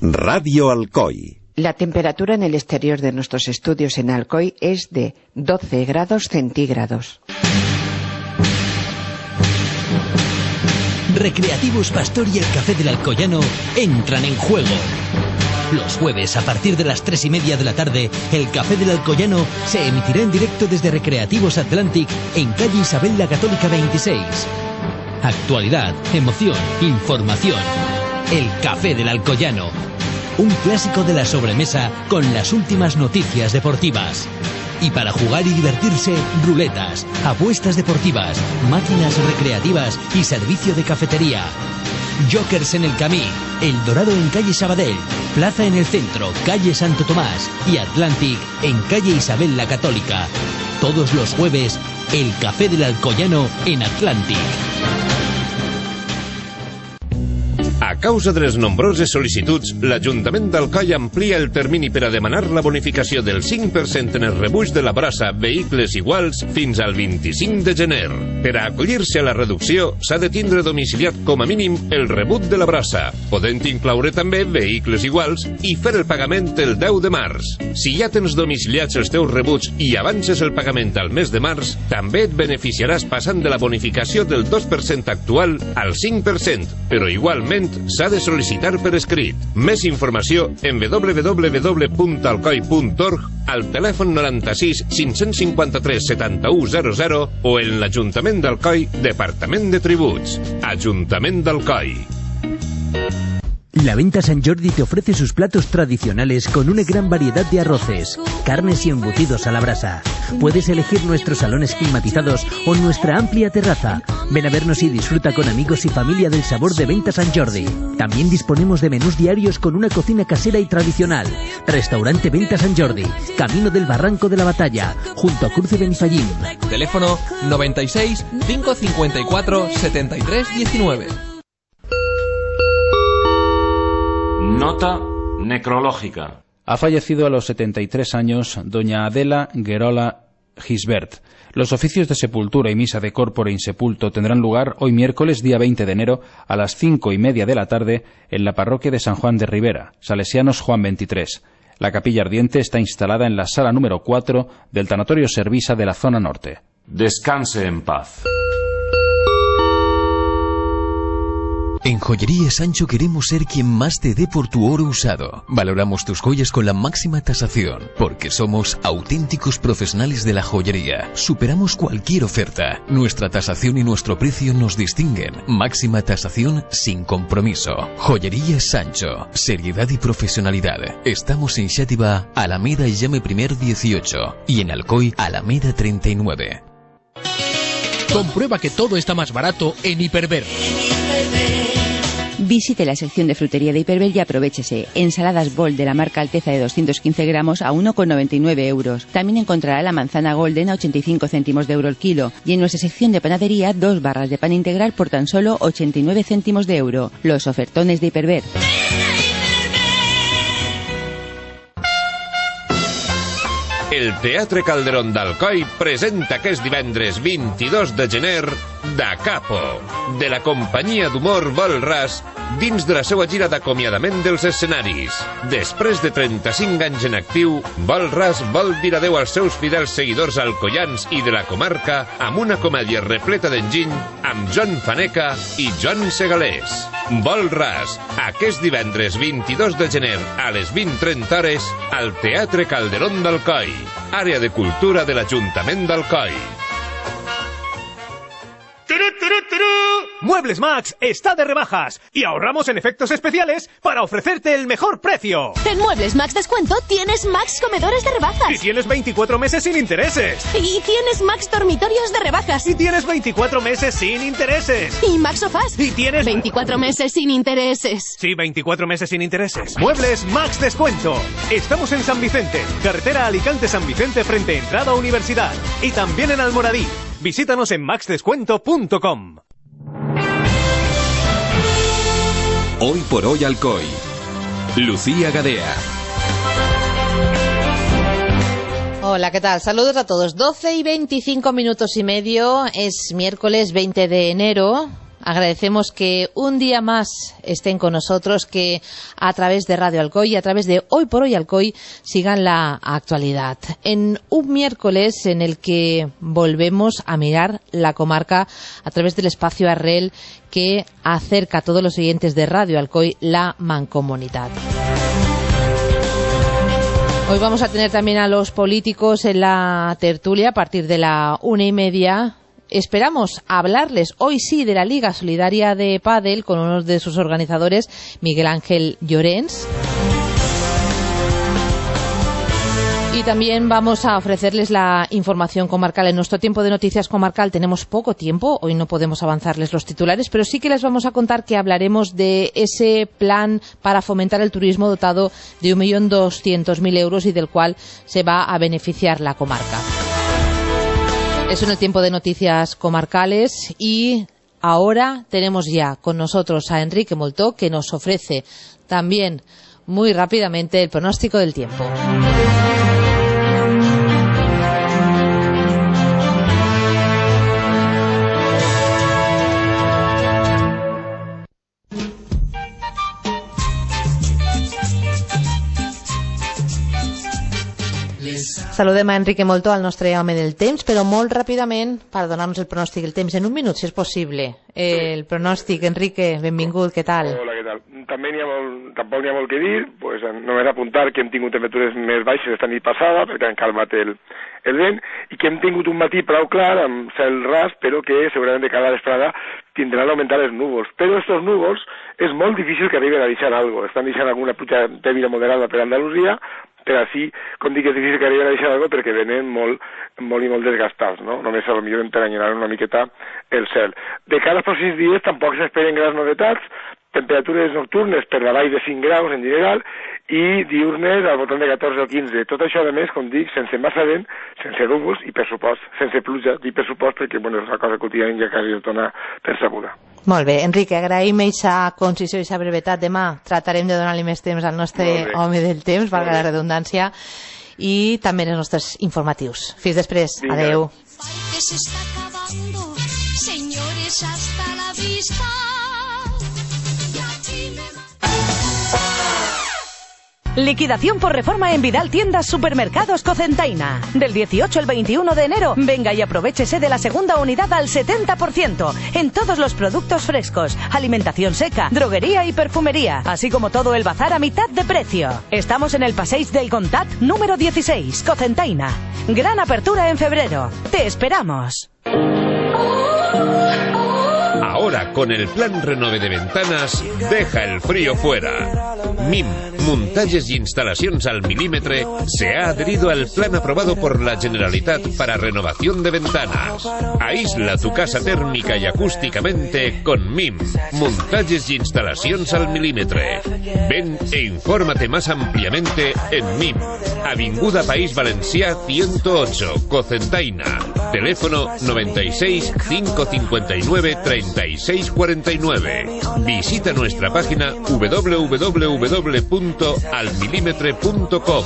Radio Alcoy. La temperatura en el exterior de nuestros estudios en Alcoy es de 12 grados centígrados. Recreativos Pastor y el Café del Alcoyano entran en juego. Los jueves, a partir de las tres y media de la tarde, el Café del Alcoyano se emitirá en directo desde Recreativos Atlantic en calle Isabel la Católica 26. Actualidad, emoción, información. El Café del Alcoyano. Un clásico de la sobremesa con las últimas noticias deportivas. Y para jugar y divertirse, ruletas, apuestas deportivas, máquinas recreativas y servicio de cafetería. Jokers en el Camí, El Dorado en calle Sabadell, Plaza en el Centro, calle Santo Tomás y Atlantic en calle Isabel la Católica. Todos los jueves, el Café del Alcoyano en Atlantic. Causa de les nombroses sol·licituds, l'Ajuntament d'Alcoi amplia el termini per a demanar la bonificació del 5% en el rebuig de la brossa vehicles iguals fins al 25 de gener. Per a acollir-se a la reducció, s'ha de tindre domiciliat com a mínim el rebut de la brossa, podent incloure també vehicles iguals i fer el pagament el 10 de març. Si ja tens domiciliats els teus rebuts i avances el pagament al mes de març, també et beneficiaràs passant de la bonificació del 2% actual al 5%, però igualment s'ha de sol·licitar per escrit. Més informació en www.alcoi.org al telèfon 96 553 7100 o en l'Ajuntament d'Alcoi, Departament de Tributs. Ajuntament d'Alcoi. La Venta San Jordi te ofrece sus platos tradicionales con una gran variedad de arroces, carnes y embutidos a la brasa. Puedes elegir nuestros salones climatizados o nuestra amplia terraza. Ven a vernos y disfruta con amigos y familia del sabor de Venta San Jordi. También disponemos de menús diarios con una cocina casera y tradicional. Restaurante Venta San Jordi, Camino del Barranco de la Batalla, junto a Cruce Benifallín. Teléfono 96 554 73 19. Nota necrológica. Ha fallecido a los 73 años doña Adela Gerola Gisbert. Los oficios de sepultura y misa de corpore insepulto tendrán lugar hoy miércoles día 20 de enero a las cinco y media de la tarde en la parroquia de San Juan de Rivera, Salesianos Juan 23. La capilla ardiente está instalada en la sala número 4 del Tanatorio Servisa de la zona norte. Descanse en paz. En Joyería Sancho queremos ser quien más te dé por tu oro usado. Valoramos tus joyas con la máxima tasación, porque somos auténticos profesionales de la joyería. Superamos cualquier oferta. Nuestra tasación y nuestro precio nos distinguen. Máxima tasación sin compromiso. Joyería Sancho. Seriedad y profesionalidad. Estamos en Xátiva, Alameda y Llame Primer 18. Y en Alcoy, Alameda 39. Comprueba que todo está más barato en Hiperver. Visite la sección de frutería de Hiperver y aprovechese. Ensaladas Bol de la marca Alteza de 215 gramos a 1,99 euros. También encontrará la manzana Golden a 85 céntimos de euro el kilo. Y en nuestra sección de panadería, dos barras de pan integral por tan solo 89 céntimos de euro. Los ofertones de Hiperver. El Teatre Calderón d'Alcoi presenta aquest divendres 22 de gener Da Capo, de la companyia d'humor Vol Ras, dins de la seva gira d'acomiadament dels escenaris. Després de 35 anys en actiu, Vol Ras vol dir adeu als seus fidels seguidors alcoians i de la comarca amb una comèdia repleta d'enginy amb John Faneca i John Segalés. Vol Ras, aquest divendres 22 de gener a les 20.30 hores al Teatre Calderón d'Alcoi, àrea de cultura de l'Ajuntament d'Alcoi. Muebles Max está de rebajas y ahorramos en efectos especiales para ofrecerte el mejor precio. En Muebles Max Descuento tienes Max Comedores de rebajas. Y tienes 24 meses sin intereses. Y tienes Max Dormitorios de rebajas. Y tienes 24 meses sin intereses. Y Max Sofás. Y tienes 24 meses sin intereses. Sí, 24 meses sin intereses. Muebles Max Descuento. Estamos en San Vicente, carretera Alicante-San Vicente frente a Entrada Universidad. Y también en Almoradí. Visítanos en maxdescuento.com. Hoy por hoy Alcoy. Lucía Gadea. Hola, ¿qué tal? Saludos a todos. 12 y 25 minutos y medio. Es miércoles 20 de enero. Agradecemos que un día más estén con nosotros, que a través de Radio Alcoy y a través de Hoy por Hoy Alcoy sigan la actualidad. En un miércoles en el que volvemos a mirar la comarca a través del espacio Arrel que acerca a todos los oyentes de Radio Alcoy la mancomunidad. Hoy vamos a tener también a los políticos en la tertulia a partir de la una y media. Esperamos hablarles hoy sí de la Liga Solidaria de Padel con uno de sus organizadores, Miguel Ángel Llorens. Y también vamos a ofrecerles la información comarcal. En nuestro tiempo de noticias comarcal tenemos poco tiempo, hoy no podemos avanzarles los titulares, pero sí que les vamos a contar que hablaremos de ese plan para fomentar el turismo dotado de 1.200.000 euros y del cual se va a beneficiar la comarca. Es el tiempo de noticias comarcales y ahora tenemos ya con nosotros a Enrique Moltó que nos ofrece también muy rápidamente el pronóstico del tiempo. Saludem a Enrique Molto, al nostre home del temps, però molt ràpidament per donar-nos el pronòstic del temps. En un minut, si és possible. El pronòstic, Enrique, benvingut, què tal? Hola, què tal? També n'hi ha molt, tampoc n'hi ha molt que dir, pues, només apuntar que hem tingut temperatures més baixes esta nit passada, perquè han calmat el, el vent, i que hem tingut un matí prou clar, amb cel ras, però que segurament de cada vesprada tindran d'augmentar els núvols. Però aquests núvols és molt difícil que arriben a deixar alguna cosa. Estan deixant alguna puja dèbil moderada per Andalusia, per així, com dic, és difícil que arriben a deixar alguna perquè venen molt, molt i molt desgastats, no? Només a lo millor enteranyaran una miqueta el cel. De cara als pròxims dies tampoc s'esperen grans novetats, temperatures nocturnes per davall de 5 graus en general i diurnes al voltant de 14 o 15. Tot això, a més, com dic, sense massa vent, sense núvols i, per supost, sense pluja. Dic per supost perquè, bueno, és una cosa quotidiana ja quasi es dona percebuda. Molt bé, Enrique, agraïm aquesta concisió i aquesta brevetat. Demà tratarem de donar-li més temps al nostre home del temps, valga la redundància, i també els nostres informatius. Fins després. Vinga. Adeu. que se está acabando. Señores, hasta la vista. Liquidación por reforma en Vidal Tiendas Supermercados Cocentaina. Del 18 al 21 de enero, venga y aprovechese de la segunda unidad al 70% en todos los productos frescos, alimentación seca, droguería y perfumería, así como todo el bazar a mitad de precio. Estamos en el Passeig del Contat número 16, Cocentaina. Gran apertura en febrero. Te esperamos. Ahora con el plan Renove de Ventanas, deja el frío fuera. MIM, Montajes y Instalaciones al Milímetre, se ha adherido al plan aprobado por la Generalitat para renovación de ventanas. Aísla tu casa térmica y acústicamente con MIM, Montajes y Instalaciones al Milímetre. Ven e infórmate más ampliamente en MIM, Avinguda País Valencià 108, Cocentaina. Teléfono 96 559 3649. Visita nuestra página www.almilímetre.com.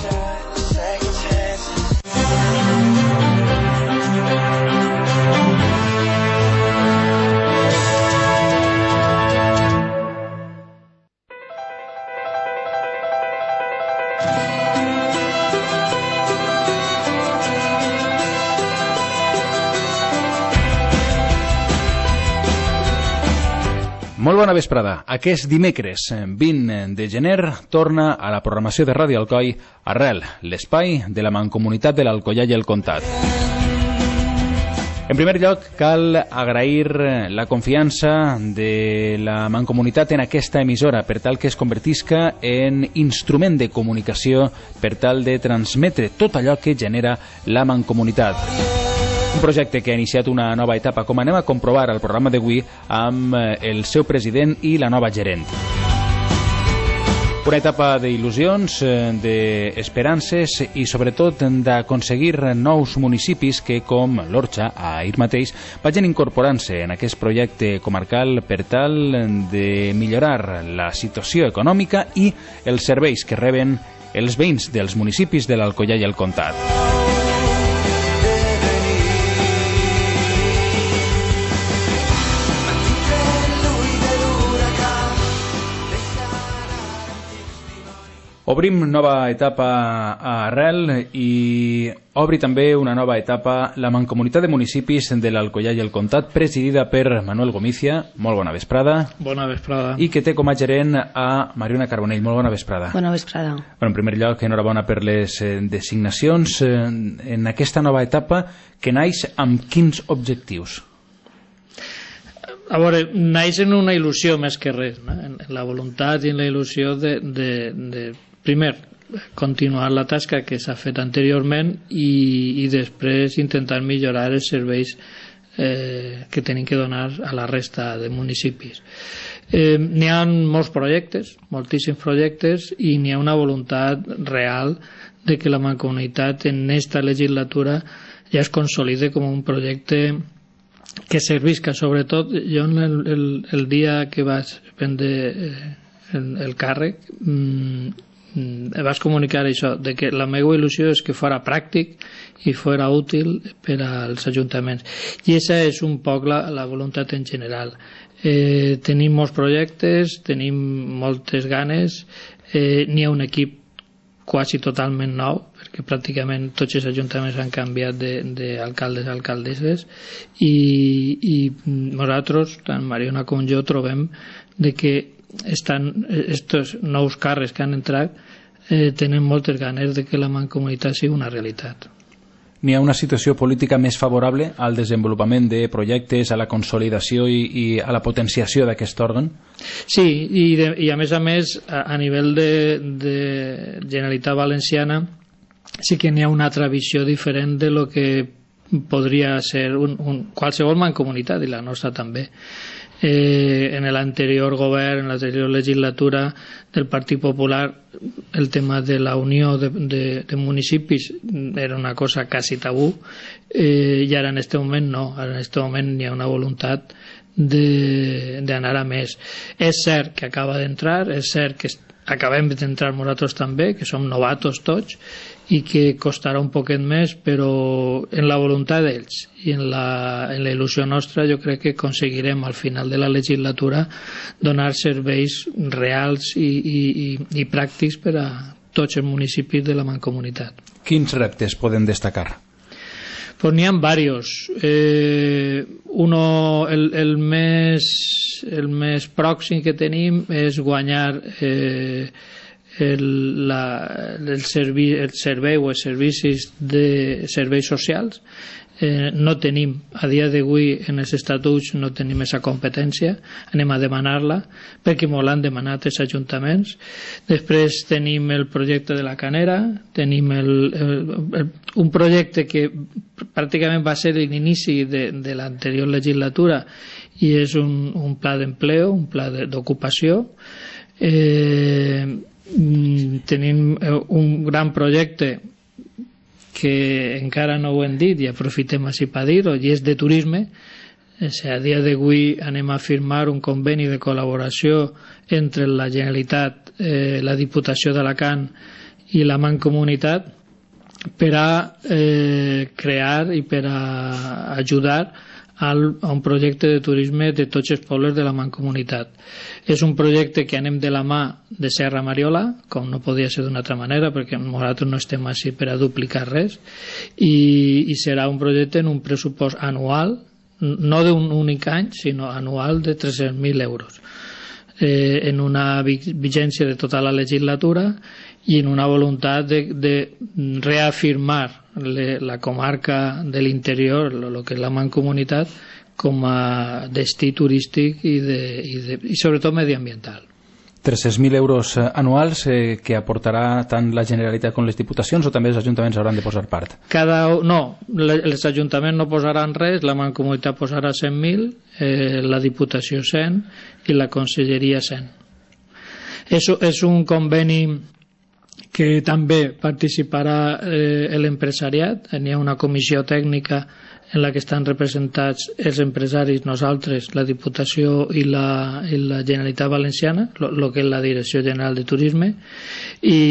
bona vesprada. Aquest dimecres, eh, 20 de gener, torna a la programació de Ràdio Alcoi Arrel, l'espai de la Mancomunitat de l'Alcoià i el Comtat. En primer lloc, cal agrair la confiança de la Mancomunitat en aquesta emissora per tal que es convertisca en instrument de comunicació per tal de transmetre tot allò que genera la Mancomunitat. Un projecte que ha iniciat una nova etapa, com anem a comprovar al programa d'avui amb eh, el seu president i la nova gerent. Una etapa d'il·lusions, eh, d'esperances i sobretot d'aconseguir nous municipis que, com l'Orxa, ahir mateix, vagin incorporant-se en aquest projecte comarcal per tal de millorar la situació econòmica i els serveis que reben els veïns dels municipis de l'Alcoià i el Comtat. Obrim nova etapa a Arrel i obri també una nova etapa la Mancomunitat de Municipis de l'Alcoyà i el Comtat, presidida per Manuel Gomícia. Molt bona vesprada. Bona vesprada. I que té com a gerent a Mariona Carbonell. Molt bona vesprada. Bona vesprada. Bueno, en primer lloc, enhorabona per les eh, designacions eh, en aquesta nova etapa que naix amb quins objectius? a veure, naix en una il·lusió més que res, no? en, en la voluntat i en la il·lusió de, de, de primer, continuar la tasca que s'ha fet anteriorment i, i després intentar millorar els serveis eh, que tenim que donar a la resta de municipis. Eh, n'hi ha molts projectes, moltíssims projectes, i n'hi ha una voluntat real de que la Mancomunitat en esta legislatura ja es consolide com un projecte que servisca sobretot jo el, el, el dia que vaig prendre eh, el, el càrrec mm, mm, vaig comunicar això de que la meva il·lusió és que fora pràctic i fora útil per als ajuntaments. I aquesta és un poc la, la voluntat en general. Eh, tenim molts projectes tenim moltes ganes eh, n'hi ha un equip quasi totalment nou, perquè pràcticament tots els ajuntaments han canviat d'alcaldes a alcaldesses i, i nosaltres, tant Mariona com jo, trobem de que estan, estos nous càrrecs que han entrat eh, tenen moltes ganes de que la mancomunitat sigui una realitat n'hi ha una situació política més favorable al desenvolupament de projectes, a la consolidació i, i a la potenciació d'aquest òrgan? Sí, i, de, i a més a més, a, a nivell de, de Generalitat Valenciana, sí que n'hi ha una altra visió diferent de lo que podria ser un, un, qualsevol mancomunitat i la nostra també eh, en l'anterior govern, en l'anterior legislatura del Partit Popular, el tema de la unió de, de, de municipis era una cosa quasi tabú eh, i ara en aquest moment no, ara en aquest moment hi ha una voluntat d'anar a més. És cert que acaba d'entrar, és cert que acabem d'entrar nosaltres també, que som novatos tots, i que costarà un poquet més, però en la voluntat d'ells i en la, en la il·lusió nostra jo crec que aconseguirem al final de la legislatura donar serveis reals i, i, i, i pràctics per a tots els municipis de la Mancomunitat. Quins reptes podem destacar? Pues n'hi ha varios. Eh, uno, el, el, més, el més pròxim que tenim és guanyar eh, el, la, el, servi, el servei o els servicis de serveis socials eh, no tenim, a dia d'avui en els estatuts no tenim aquesta competència, anem a demanar-la perquè molt l'han demanat els ajuntaments. Després tenim el projecte de la Canera, tenim el, el, el, un projecte que pràcticament va ser l'inici de, de l'anterior legislatura i és un, un pla d'empleo, un pla d'ocupació. Eh, Mm, tenim eh, un gran projecte que encara no ho hem dit i aprofitem així per dir-ho i és de turisme. O sigui, a dia d'avui anem a firmar un conveni de col·laboració entre la Generalitat, eh, la Diputació d'Alacant i la Mancomunitat per a eh, crear i per a ajudar al, a un projecte de turisme de tots els pobles de la Mancomunitat. És un projecte que anem de la mà de Serra Mariola, com no podia ser d'una altra manera, perquè nosaltres no estem així per a duplicar res, i, i serà un projecte en un pressupost anual, no d'un únic any, sinó anual de 300.000 euros eh, en una vigència de tota la legislatura i en una voluntat de, de reafirmar le, la comarca de l'interior, el que és la mancomunitat, com a destí turístic i, de, i, de, i sobretot mediambiental. 300.000 euros eh, anuals eh, que aportarà tant la Generalitat com les Diputacions o també els ajuntaments hauran de posar part? Cada, no, els ajuntaments no posaran res, la Mancomunitat posarà 100.000, eh, la Diputació 100 i la Conselleria 100. És, és un conveni que també participarà eh, l'empresariat. N'hi ha una comissió tècnica en la que estan representats els empresaris, nosaltres, la Diputació i la, i la Generalitat Valenciana, el que és la Direcció General de Turisme, i,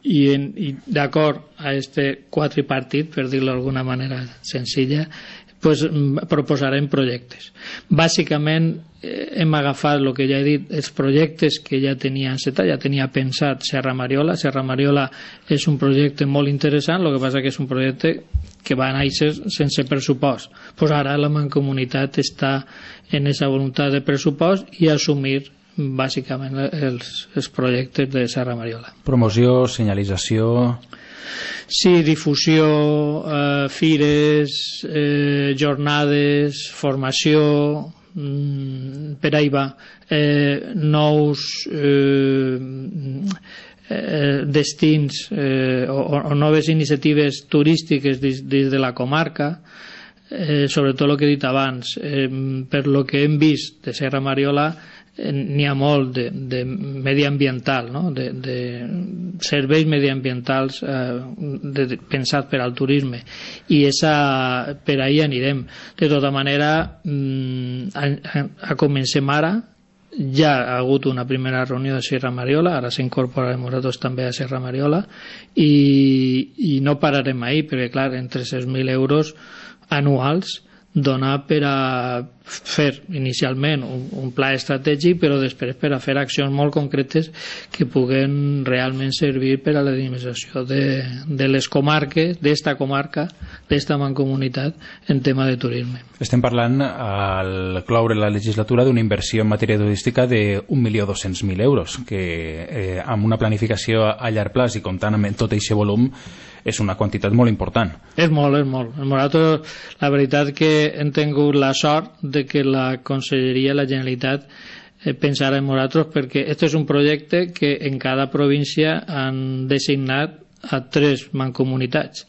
i, en, i d'acord a este quadripartit, per dir-lo d'alguna manera senzilla, pues, mm, proposarem projectes. Bàsicament eh, hem agafat el que ja he dit, els projectes que ja tenia encetat, ja tenia pensat Serra Mariola. Serra Mariola és un projecte molt interessant, el que passa que és un projecte que va néixer sense pressupost. Pues ara la Mancomunitat està en aquesta voluntat de pressupost i assumir bàsicament els, els projectes de Serra Mariola. Promoció, senyalització... Sí, difusió, eh, fires, eh, jornades, formació, mm, per ahí va, eh, nous eh, eh, destins eh, o, o noves iniciatives turístiques des, des de la comarca, eh, sobretot el que he dit abans, eh, per lo que hem vist de Serra Mariola, n'hi ha molt de, de mediambiental, no? de, de serveis mediambientals eh, de, de, pensat per al turisme. I esa, per ahí anirem. De tota manera mm, a, a, a comencem ara. Ja ha hagut una primera reunió de Serra Mariola, ara s'incorporarem nosaltres també a Serra Mariola. I, i no pararem ahir perquè clar, en 300.000 euros anuals donar per a fer inicialment un, un pla estratègic però després per a fer accions molt concretes que puguen realment servir per a la dinamització de, de les comarques, d'esta comarca, d'esta mancomunitat en tema de turisme. Estem parlant al cloure la legislatura d'una inversió en matèria turística de 1.200.000 euros que eh, amb una planificació a llarg plaç i comptant amb tot aquest volum és una quantitat molt important. És molt, és molt. Nosaltres, la veritat que hem tingut la sort de que la Conselleria, la Generalitat, eh, pensara en nosaltres perquè aquest és un projecte que en cada província han designat a tres mancomunitats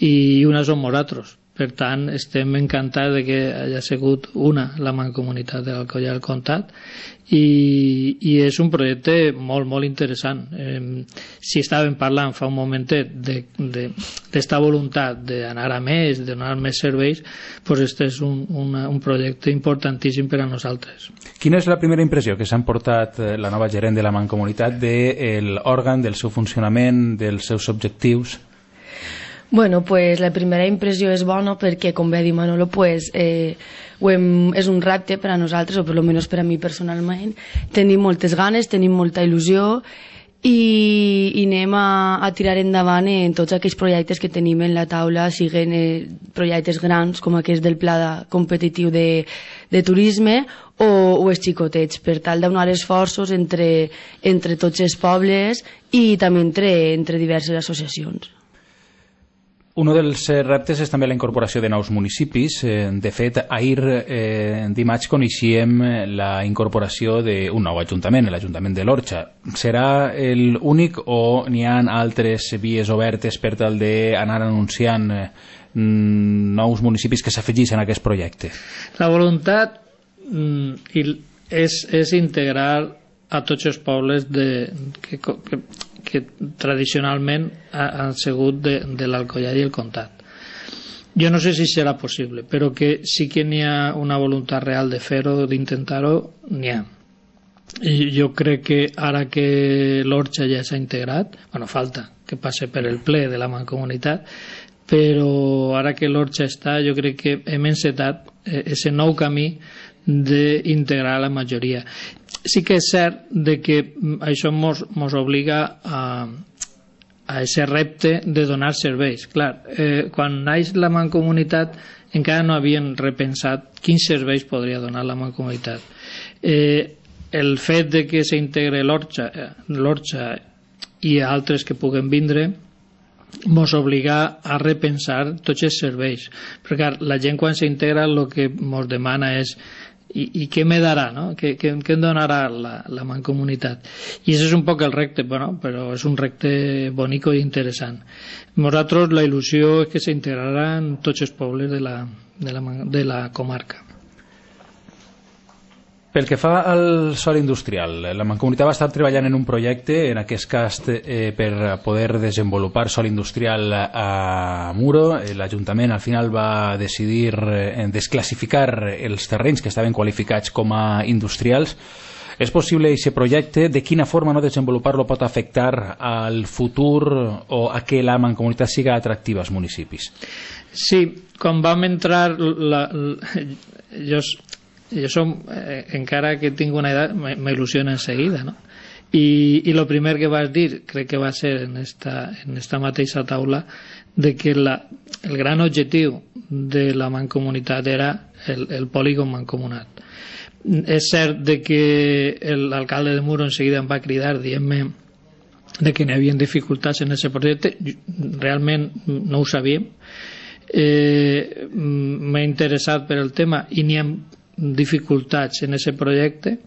i una som nosaltres per tant, estem encantats de que hagi sigut una la mancomunitat de l'Alcoia del Comtat i, i és un projecte molt, molt interessant. Eh, si estàvem parlant fa un momentet d'esta de, voluntat d'anar a més, de donar més serveis, doncs este és un, una, un projecte importantíssim per a nosaltres. Quina és la primera impressió que s'han portat eh, la nova gerent de la Mancomunitat de l'òrgan, del seu funcionament, dels seus objectius? Bueno, pues la primera impressió és bona perquè, com bé dir Manolo, pues, eh, hem, és un repte per a nosaltres, o per almenys per a mi personalment. Tenim moltes ganes, tenim molta il·lusió i, i anem a, a tirar endavant en tots aquells projectes que tenim en la taula, siguin eh, projectes grans com aquest del pla de, competitiu de, de turisme o, o els xicotets, per tal d'unar esforços entre, entre tots els pobles i també entre, entre diverses associacions. Un dels eh, reptes és també la incorporació de nous municipis. Eh, de fet, ahir eh, dimarts coneixíem la incorporació d'un nou ajuntament, l'Ajuntament de l'Orxa. Serà l'únic o n'hi ha altres vies obertes per tal d'anar anunciant eh, nous municipis que s'afegeixen a aquest projecte? La voluntat mm, és, és integrar a tots els pobles de, que, que que tradicionalment han sigut de, de l'Alcoià i el Comtat. Jo no sé si serà possible, però que sí que n'hi ha una voluntat real de fer-ho, d'intentar-ho, n'hi ha. I jo crec que ara que l'Orxa ja s'ha integrat, bueno, falta que passe per el ple de la Mancomunitat, però ara que l'Orxa està, jo crec que hem encetat aquest eh, nou camí d'integrar la majoria sí que és cert de que això mos, mos obliga a, a aquest repte de donar serveis. Clar, eh, quan naix la mancomunitat encara no havien repensat quins serveis podria donar la mancomunitat. Eh, el fet de que s'integre l'Orxa eh, i altres que puguen vindre mos obliga a repensar tots els serveis perquè la gent quan s'integra el que mos demana és i, i què me darà, no? Què, què, què em donarà la, la mancomunitat? I això és un poc el recte, bueno, però és un recte bonic i interessant. Nosaltres la il·lusió és que s'integraran tots els pobles de la, de la, de la comarca. Pel que fa al sol industrial, la Mancomunitat va estar treballant en un projecte, en aquest cas eh, per poder desenvolupar sol industrial a Muro. L'Ajuntament al final va decidir eh, desclassificar els terrenys que estaven qualificats com a industrials. És possible aquest projecte? De quina forma no desenvolupar-lo pot afectar al futur o a que la mancomunitat siga atractiva als municipis? Sí, quan vam entrar la, la, jo, jo som, eh, encara que tinc una edat m'il·lusiona en seguida no? i, i el primer que vas dir crec que va ser en esta, en esta mateixa taula de que la, el gran objectiu de la mancomunitat era el, el polígon mancomunat. És cert de que l'alcalde de Muro en seguida em va cridar dient-me de que n'hi havia dificultats en aquest projecte. Realment no ho sabíem. Eh, m'he interessat per el tema i n'hi ha dificultats en aquest projecte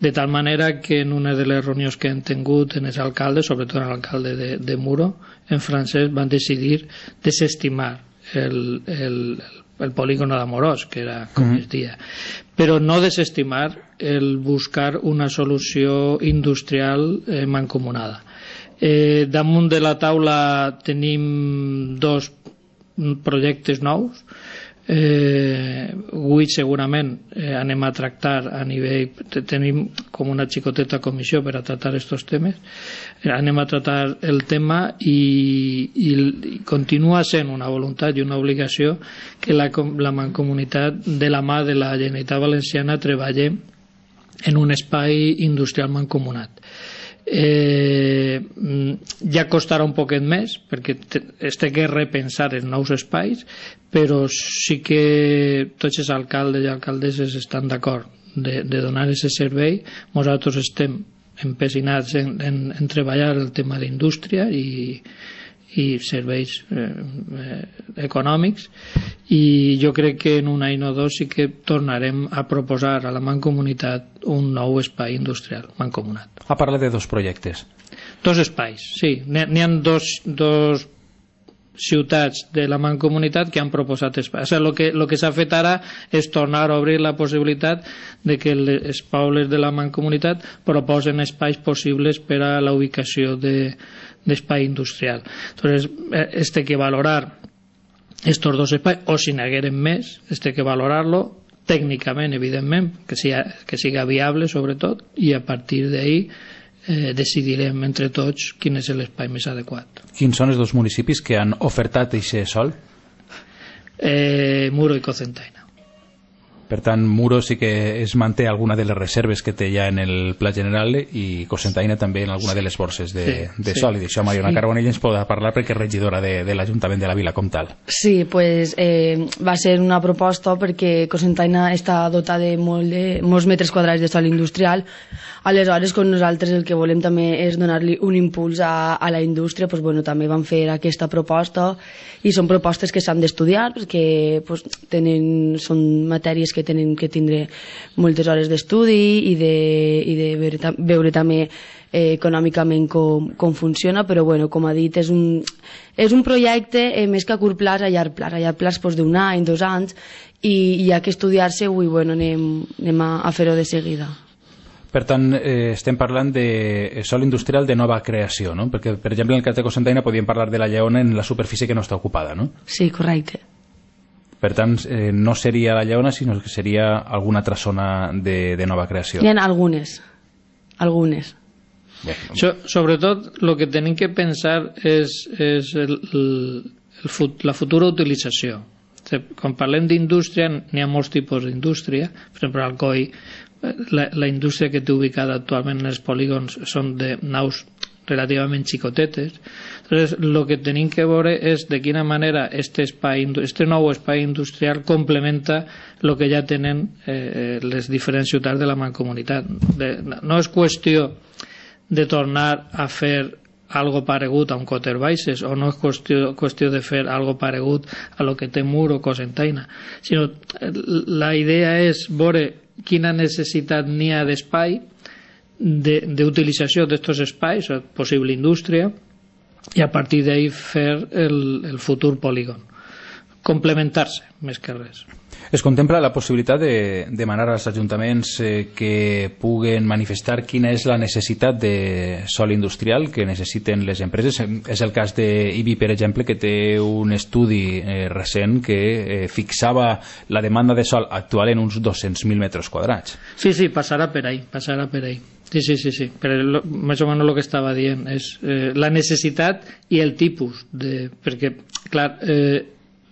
de tal manera que en una de les reunions que hem tingut en els alcaldes, sobretot l'alcalde de, de Muro, en francès van decidir desestimar el, el, el polígono d'Amorós, que era com es dia, però no desestimar el buscar una solució industrial eh, mancomunada. Eh, damunt de la taula tenim dos projectes nous, eh, avui segurament eh, anem a tractar a nivell tenim com una xicoteta comissió per a tractar aquests temes. Eh, anem a tractar el tema i, i, i continua sent una voluntat i una obligació que la, la mancomunitat de la mà de la Generalitat Valenciana treballe en un espai industrial mancomunat eh, ja costarà un poquet més perquè es té que repensar els nous espais però sí que tots els alcaldes i alcaldesses estan d'acord de, de donar aquest servei. Nosaltres estem empecinats en, en, en treballar el tema d'indústria i, i serveis eh, eh, econòmics i jo crec que en un any o dos sí que tornarem a proposar a la Mancomunitat un nou espai industrial mancomunat. Ha parlat de dos projectes. Dos espais, sí. N'hi ha dos, dos ciutats de la Mancomunitat que han proposat espais. O sigui, el que, lo que s'ha fet ara és tornar a obrir la possibilitat de que els pobles de la Mancomunitat proposen espais possibles per a la ubicació de, d'espai industrial. Entonces, eh, este que valorar estos dos espais, o si n'hagueren més, este que valorarlo tècnicament, evidentment, que siga, que siga viable, sobretot, i a partir d'ahí eh, decidirem entre tots quin és l'espai més adequat. Quins són els dos municipis que han ofertat aquest sol? Eh, Muro i Cocentaina. Per tant, Muro sí que es manté alguna de les reserves que té ja en el Pla General i Cosentaina també en alguna de les borses de, sí, de sí. sol. I d'això Mariona sí. Carbonell ens podrà parlar perquè és regidora de, de l'Ajuntament de la Vila com tal. Sí, pues, eh, va ser una proposta perquè Cosentaina està dotada de, molt de molts metres quadrats de sol industrial. Aleshores, com nosaltres el que volem també és donar-li un impuls a, a la indústria, pues, bueno, també van fer aquesta proposta i són propostes que s'han d'estudiar perquè pues, tenen, són matèries que tenen que tindre moltes hores d'estudi i de, i de veure, veure també eh, econòmicament com, com funciona, però bueno, com ha dit, és un, és un projecte eh, més que a curt plaç, a llarg plaç, a llarg plaç doncs, d'un any, dos anys, i hi ha que estudiar-se, i bueno, anem, anem a, a fer-ho de seguida. Per tant, eh, estem parlant de sol industrial de nova creació, no? Perquè, per exemple, en el cas de Cosentaina podíem parlar de la lleona en la superfície que no està ocupada, no? Sí, correcte. Per tant, eh, no seria la Lleona, sinó que seria alguna altra zona de, de nova creació. Hi ha algunes. Algunes. Bé, so, sobretot, el que tenim que pensar és, és el, el, fut, la futura utilització. Quan parlem d'indústria, n'hi ha molts tipus d'indústria. Per exemple, al COI, eh, la, la indústria que té ubicada actualment en els polígons són de naus relativament xicotetes. Entonces, lo que tenim que veure és de quina manera este, espai, este nou espai industrial complementa el que ja tenen eh, les diferents ciutats de la mancomunitat. De, no és qüestió de tornar a fer algo paregut a un Cotter Baixes o no és qüestió, qüestió de fer algo paregut a lo que té Mur o Cosentaina sinó eh, la idea és veure quina necessitat n'hi ha d'espai d'utilització d'aquests espais, possible indústria, i a partir d'ahí fer el, el futur polígon. complementar-se, més que res. Es contempla la possibilitat de demanar als ajuntaments eh, que puguen manifestar quina és la necessitat de sol industrial que necessiten les empreses. És el cas d'IBI, per exemple, que té un estudi eh, recent que eh, fixava la demanda de sol actual en uns 200.000 metres quadrats. Sí, sí, passarà per ahí, passarà per ahí. Sí, sí, sí, sí. Però lo, més o menys el que estava dient és eh, la necessitat i el tipus de, perquè, clar, eh,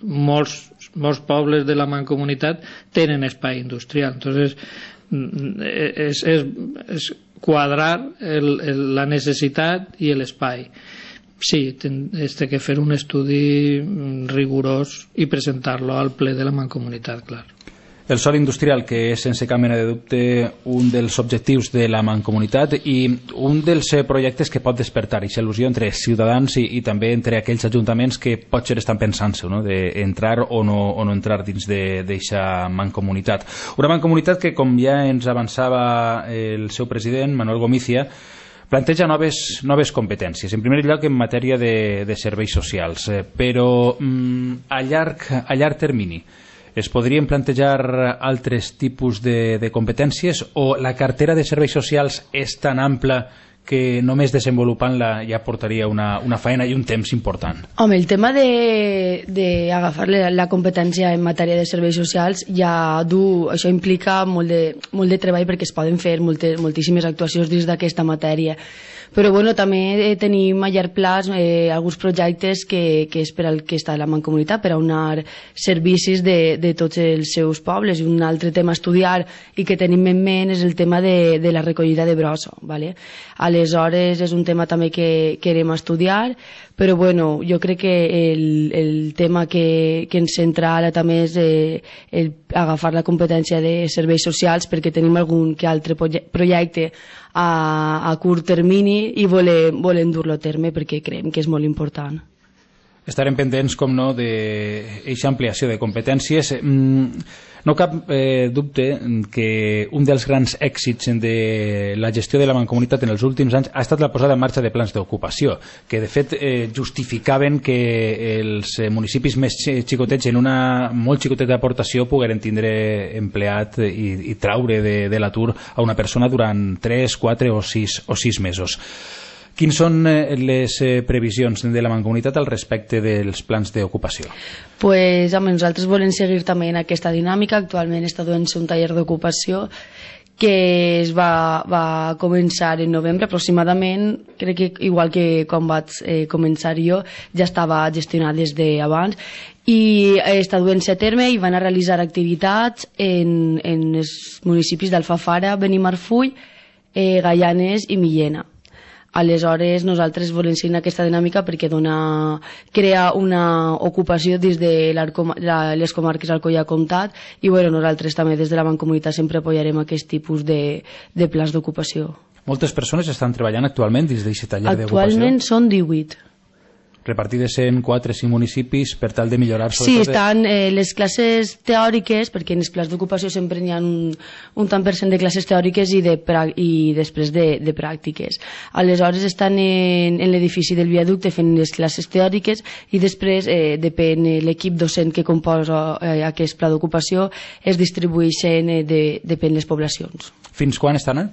molts, molts pobles de la mancomunitat tenen espai industrial. Entonces, és, és, és quadrar el, el, la necessitat i l'espai. Sí, es té que fer un estudi mm, rigorós i presentar-lo al ple de la mancomunitat, clar. El sol industrial, que és sense cap mena de dubte un dels objectius de la Mancomunitat i un dels eh, projectes que pot despertar aquesta il·lusió entre ciutadans i, i també entre aquells ajuntaments que potser estan pensant-se no? d'entrar o, no, o no entrar dins d'aquesta Mancomunitat. Una Mancomunitat que, com ja ens avançava el seu president, Manuel Gomícia, planteja noves, noves competències. En primer lloc, en matèria de, de serveis socials, eh, però mm, a, llarg, a llarg termini es podrien plantejar altres tipus de, de competències o la cartera de serveis socials és tan ampla que només desenvolupant-la ja portaria una, una feina i un temps important. Home, el tema d'agafar la, la competència en matèria de serveis socials ja du, això implica molt de, molt de treball perquè es poden fer moltes, moltíssimes actuacions dins d'aquesta matèria però bueno, també eh, tenim a llarg plaç eh, alguns projectes que, que és per al que està la Mancomunitat per a donar servicis de, de tots els seus pobles i un altre tema a estudiar i que tenim en ment és el tema de, de la recollida de brossa ¿vale? Aleshores és un tema també que querem estudiar però bueno, jo crec que el, el tema que, que ens centra ara també és eh, el, agafar la competència de serveis socials perquè tenim algun que altre projecte a, a curt termini i volem, volem dur-lo a terme perquè creiem que és molt important. Estarem pendents, com no, d'aquesta ampliació de competències. Mm, no cap eh, dubte que un dels grans èxits de la gestió de la mancomunitat en els últims anys ha estat la posada en marxa de plans d'ocupació, que de fet eh, justificaven que els municipis més xicotets en una molt xicoteta aportació pogueren tindre empleat i, i traure de, de l'atur a una persona durant 3, 4 o 6, o 6 mesos. Quins són eh, les eh, previsions de la Mancomunitat al respecte dels plans d'ocupació? Pues, home, nosaltres volem seguir també en aquesta dinàmica. Actualment està donant un taller d'ocupació que es va, va començar en novembre aproximadament, crec que igual que quan vaig eh, començar jo, ja estava gestionat des d'abans i està duent-se a terme i van a realitzar activitats en, en els municipis d'Alfafara, Benimarfull, eh, Gaianes i Millena Aleshores, nosaltres volem seguir aquesta dinàmica perquè dona, crea una ocupació dins de les comarques Alcoia Comtat i bueno, nosaltres també des de la Mancomunitat sempre apoyarem aquest tipus de, de plans d'ocupació. Moltes persones estan treballant actualment dins d'aquest taller d'ocupació? Actualment són 18 repartides en 4 o 5 municipis per tal de millorar Sí, estan eh, les classes teòriques, perquè en els plans d'ocupació sempre hi ha un, un tant per cent de classes teòriques i, de, i després de, de pràctiques. Aleshores estan en, en l'edifici del viaducte fent les classes teòriques i després eh, depèn eh, l'equip docent que composa eh, aquest pla d'ocupació es distribueixen eh, de, depèn les poblacions. Fins quan estan? Eh?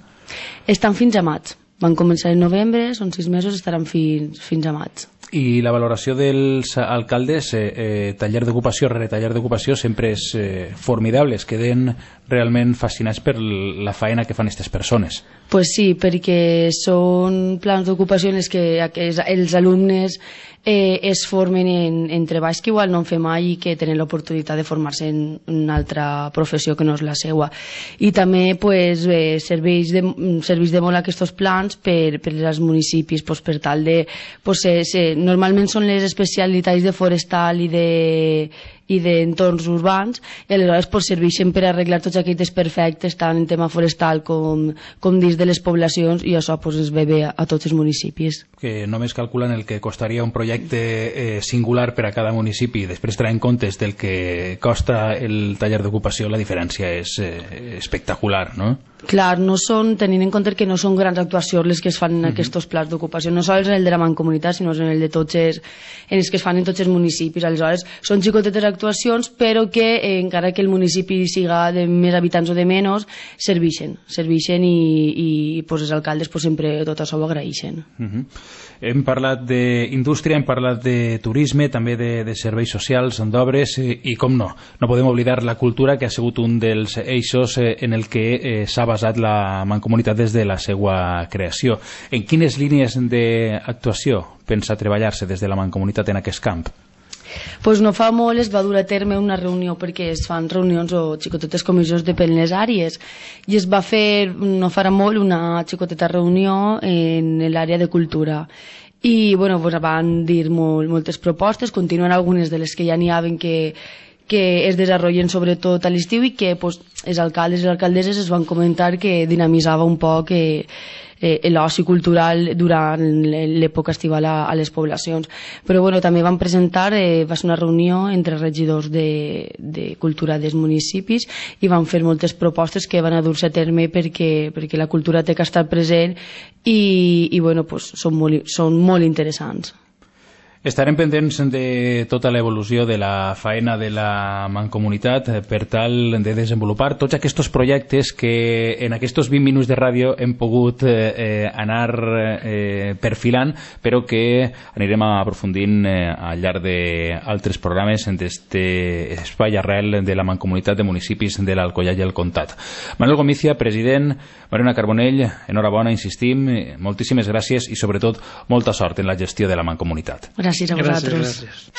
Estan fins a maig. Van començar en novembre, són sis mesos, estaran fins, fins a maig. I la valoració dels alcaldes, eh, eh, taller d'ocupació rere taller d'ocupació, sempre és eh, formidable, es queden realment fascinats per la feina que fan aquestes persones. Pues sí, perquè són plans d'ocupació en els que els alumnes eh, es formen en, en treballs que igual no en fem mai i que tenen l'oportunitat de formar-se en una altra professió que no és la seva. I també pues, eh, serveix, de, serveix de molt aquests plans per, per als municipis pues, per tal de... Pues, eh, normalment són les especialitats de forestal i de, i d'entorns urbans i aleshores pues, serveixen per arreglar tots aquests desperfectes tant en tema forestal com, com dins de les poblacions i això pues, es ve bé a, a tots els municipis. Que només calculen el que costaria un projecte eh, singular per a cada municipi i després traient comptes del que costa el taller d'ocupació la diferència és eh, espectacular, no? Clar, no són, tenint en compte que no són grans actuacions les que es fan en mm -hmm. aquests plans d'ocupació, no sols en el de la mancomunitat, sinó en el de tots els, en els que es fan en tots els municipis. Aleshores, són xicotetes actuacions, però que eh, encara que el municipi siga de més habitants o de menys, serveixen, serveixen i, i pues, els alcaldes pues, sempre tot això ho agraeixen. Uh -huh. Hem parlat d'indústria, hem parlat de turisme, també de, de serveis socials, d'obres i, i, com no, no podem oblidar la cultura que ha sigut un dels eixos eh, en el que eh, s'ha basat la Mancomunitat des de la seva creació. En quines línies d'actuació pensa treballar-se des de la Mancomunitat en aquest camp? pues no fa molt es va dur a terme una reunió perquè es fan reunions o xicotetes comissions de les àrees i es va fer no farà molt una xicoteta reunió en l'àrea de cultura i bueno, pues van dir molt, moltes propostes, continuen algunes de les que ja n'hi haven que, que es desenvolupen sobretot a l'estiu i que pues, els alcaldes i les alcaldesses es van comentar que dinamitzava un poc eh, eh, l'oci cultural durant l'època estival a, a les poblacions. Però bueno, també van presentar, eh, va ser una reunió entre regidors de, de cultura dels municipis i van fer moltes propostes que van a dur-se a terme perquè, perquè la cultura té que estar present i, i bueno, pues, són, molt, són molt interessants. Estarem pendents de tota l'evolució de la faena de la Mancomunitat per tal de desenvolupar tots aquests projectes que en aquests 20 minuts de ràdio hem pogut eh, anar eh, perfilant, però que anirem aprofundint eh, al llarg d'altres programes en este espai arrel de la Mancomunitat de Municipis de l'Alcoyà i el Comtat. Manuel Gomícia, president, Mariona Carbonell, enhorabona, insistim, moltíssimes gràcies i sobretot molta sort en la gestió de la Mancomunitat. Gràcies. Gràcies a vosaltres. Gràcies,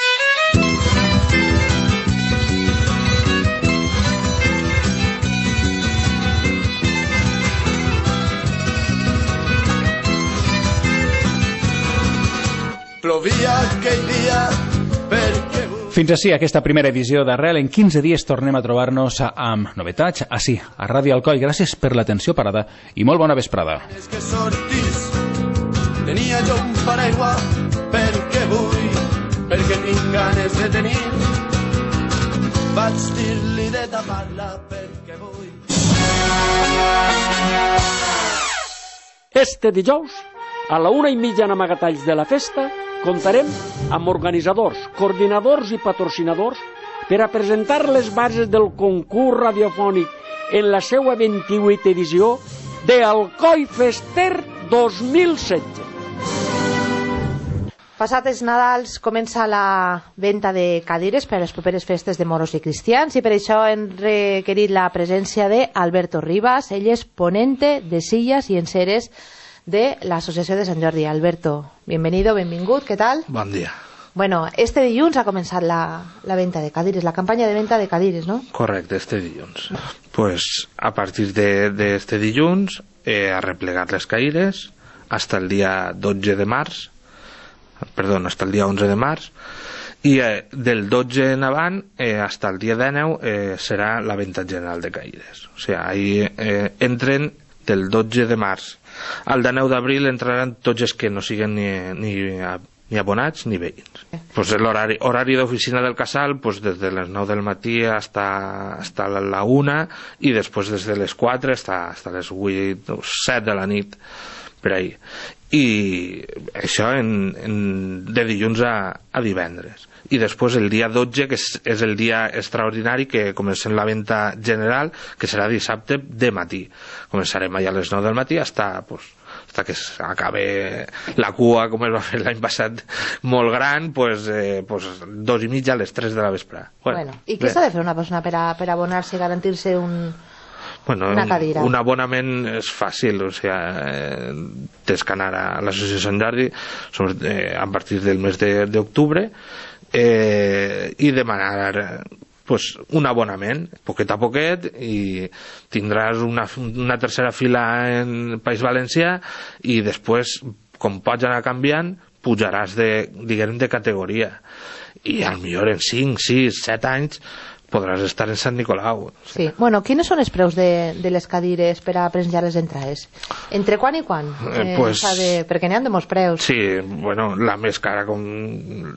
Plovia aquell dia perquè... Fins així aquesta primera edició d'Arrel. En 15 dies tornem a trobar-nos amb novetats, així, a Ràdio Alcoi. Gràcies per l'atenció parada i molt bona vesprada. És que sortís, tenia jo un paraigua perquè tinc ganes de tenir. Vaig dir-li de tapar-la perquè vull. Este dijous, a la una i mitja en Amagatalls de la festa, comptarem amb organitzadors, coordinadors i patrocinadors per a presentar les bases del concurs radiofònic en la seva 28 edició de Alcoi Fester 2016. Passat els Nadals comença la venda de cadires per a les properes festes de moros i cristians i per això hem requerit la presència d'Alberto Rivas, ell és ponente de sillas i enceres de l'Associació de Sant Jordi. Alberto, bienvenido, benvingut, què tal? Bon dia. Bueno, este dilluns ha començat la, la venta de cadires, la campanya de venta de cadires, ¿no? Correcte, este dilluns. Pues a partir de, de este dilluns eh, ha replegat les cadires hasta el dia 12 de març perdó, hasta el dia 11 de març i eh, del 12 en avant eh, hasta el dia 19 eh, serà la venda general de caïdes o sigui, ahí eh, entren del 12 de març al 9 d'abril entraran tots els que no siguen ni, ni, ni abonats ni veïns. Pues l'horari horari d'oficina del casal pues des de les 9 del matí hasta, hasta la 1 i després des de les 4 hasta, hasta les 8 o 7 de la nit per ahir i això en, en, de dilluns a, a divendres. I després el dia 12 que és, és el dia extraordinari que comencem la venda general que serà dissabte de matí. Començarem allà a les 9 del matí hasta, pues, hasta que acabe la cua com es va fer l'any passat molt gran pues, eh, pues, dos i mitja a les 3 de la vespre. Bueno, bueno i què s'ha de fer una persona per, a, per abonar-se i garantir-se un, Bueno, una cadira. Un abonament és fàcil, o sigui, eh, tens que anar a l'Associació Sant Jordi eh, a partir del mes d'octubre eh, i demanar pues, un abonament, poquet a poquet, i tindràs una, una tercera fila en País Valencià i després, com pots anar canviant, pujaràs de, diguem, de categoria. I al millor en 5, 6, 7 anys podràs estar en Sant Nicolau. Sí. Bueno, quines són els preus de, de les cadires per a presentar les entrades? Entre quan i quan? Eh, pues, de, perquè n'hi ha de molts preus. Sí, bueno, la més cara, com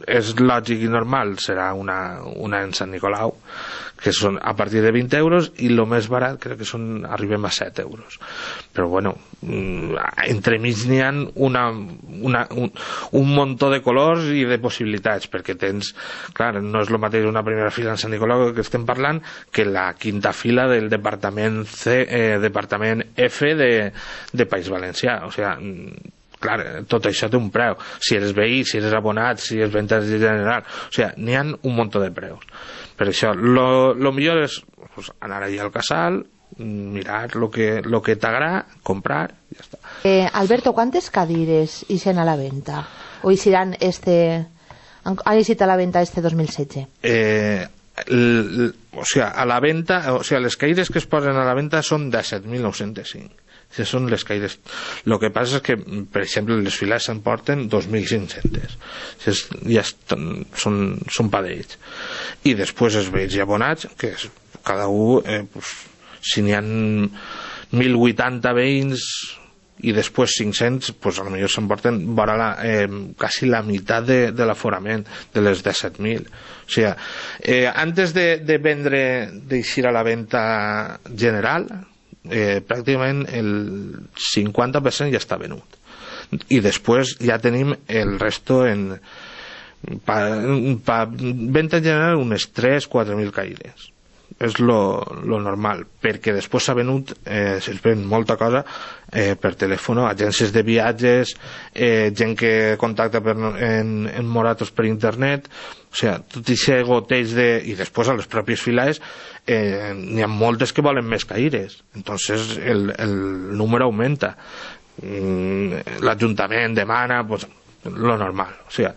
és lògic i normal, serà una, una en Sant Nicolau, que són a partir de 20 euros i el més barat crec que són, arribem a 7 euros però bueno entremig n'hi ha una, una, un, un muntó de colors i de possibilitats perquè tens, clar, no és el mateix una primera fila en Sant Nicolau que estem parlant que la quinta fila del departament C, eh, departament F de, de País Valencià. O sigui, clar, tot això té un preu. Si eres veí, si eres abonat, si és venda general. O sigui, n'hi ha un munt de preus. Per això, lo, lo millor és pues, anar allà al casal mirar lo que, lo que t'agrada comprar ja està Eh, Alberto, ¿cuántas cadires hicieron a la venta? ¿O hicieran este... Han, hicit a la venta este 2016? eh, el, o sigui, a la venta o sigui, les caires que es posen a la venta són de 7.905 si són les caires el que passa és que per exemple les files se'n porten 2.500 si és, ja estan, són, són pa d'ells i després els vells i abonats que és, cada un eh, pues, si n'hi ha 1.080 veïns i després 500 pues, a lo millor s'emporten vora la, eh, quasi la meitat de, de l'aforament de les 17.000 o sigui, eh, antes de, de vendre d'eixir a la venda general eh, pràcticament el 50% ja està venut. I després ja tenim el resto en pa venda general unes 3-4.000 caires és lo, lo normal perquè després s'ha venut eh, es ven molta cosa eh, per telèfon agències de viatges eh, gent que contacta per, en, en Moratos per internet o sigui, tot aquest goteig de... i després a les pròpies files eh, n'hi ha moltes que volen més caires entonces el, el número augmenta. Mm, l'Ajuntament demana pues, lo normal o sigui,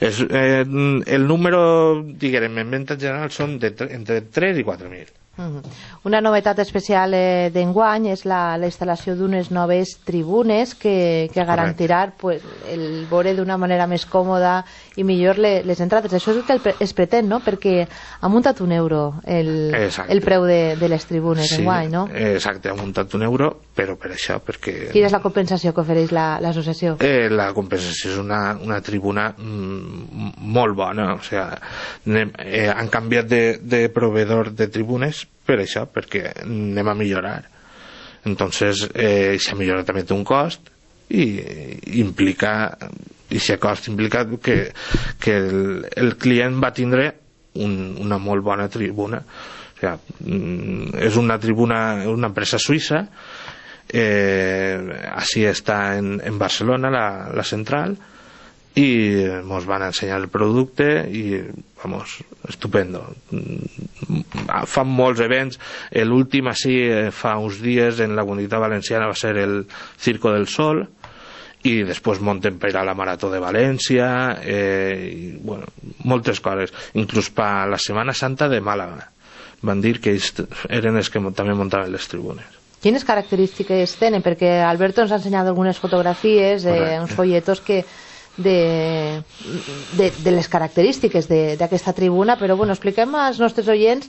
és, eh, el número diguem en venda general són de, tre- entre 3 i 4.000 Mhm. Una novetat especial eh, d'enguany és la, la instal·lació d'unes noves tribunes que, que garantiran pues, el veure d'una manera més còmoda i millor le, les entrades. Això és el que es pretén, no? Perquè ha muntat un euro el, Exacte. el preu de, de les tribunes sí, enguany, no? exacte, ha muntat un euro però per això, perquè Quina és la compensació que ofereix la- l'associació? Eh, la compensació és una, una tribuna mm, molt bona o sigui, anem, eh, han canviat de, de proveedor de tribunes per això, perquè anem a millorar entonces eh, això millora també té un cost i implica i aquest cost implica que, que el, el client va tindre un, una molt bona tribuna o sigui, mm, és una tribuna una empresa suïssa eh, així està en, en Barcelona la, la central i ens van ensenyar el producte i vamos, estupendo. Mm, fan molts events. L'últim així eh, fa uns dies en la comunitat valenciana va ser el Circo del Sol i després munten per a la Marató de València eh, i, bueno, moltes coses. Inclús per la Setmana Santa de Màlaga. Van dir que ells eren els que també muntaven les tribunes Quines característiques tenen? Perquè Alberto ens ha ensenyat algunes fotografies, eh, uns folletos que de, de, de les característiques de- d'aquesta tribuna, però bueno, expliquem als nostres oients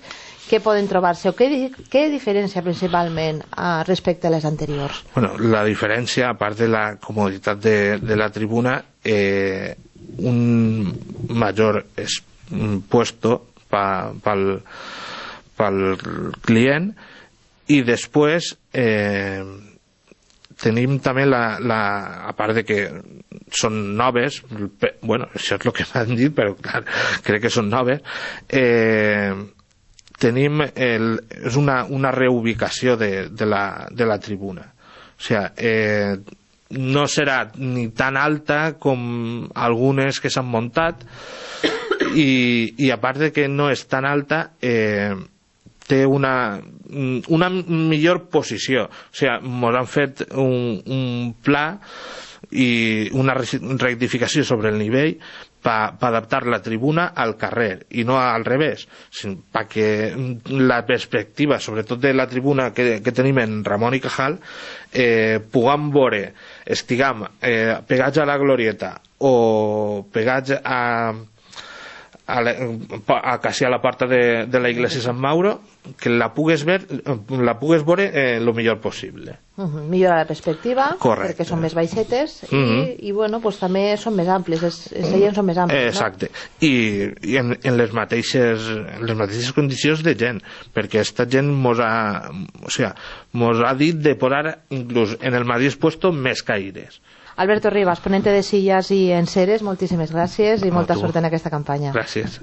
què poden trobar-se o què, què diferència principalment a, respecte a les anteriors. Bueno, la diferència, a part de la comoditat de, de la tribuna, eh, un major es, puesto pa, pel, pel client i després eh, tenim també la, la, a part de que són noves bueno, això és el que m'han dit però clar, crec que són noves eh, tenim el, és una, una reubicació de, de, la, de la tribuna. O sigui, eh, no serà ni tan alta com algunes que s'han muntat i, i a part de que no és tan alta eh, té una, una millor posició. O sigui, ens han fet un, un pla i una re- rectificació sobre el nivell per pa adaptar la tribuna al carrer i no al revés perquè la perspectiva sobretot de la tribuna que, que tenim en Ramon i Cajal eh, puguem veure estiguem eh, pegats a la glorieta o pegats a, a, la, a quasi a la porta de, de la iglesia Sant Mauro que la pugues ver la pugues veure eh, lo millor possible Uh -huh. Millora la perspectiva, Correcte. perquè són més baixetes i, Mhm. i bueno, pues, també són més amplis, els, seients són més amplis. Eh, Exacte. I, i en, en, les mateixes, en les mateixes condicions de gent, perquè esta gent mos ha, o sea, mos ha dit de posar inclús en el mateix puesto més caires. Alberto Rivas, ponente de sillas i enseres, moltíssimes gràcies i molta sort en aquesta campanya. Gràcies.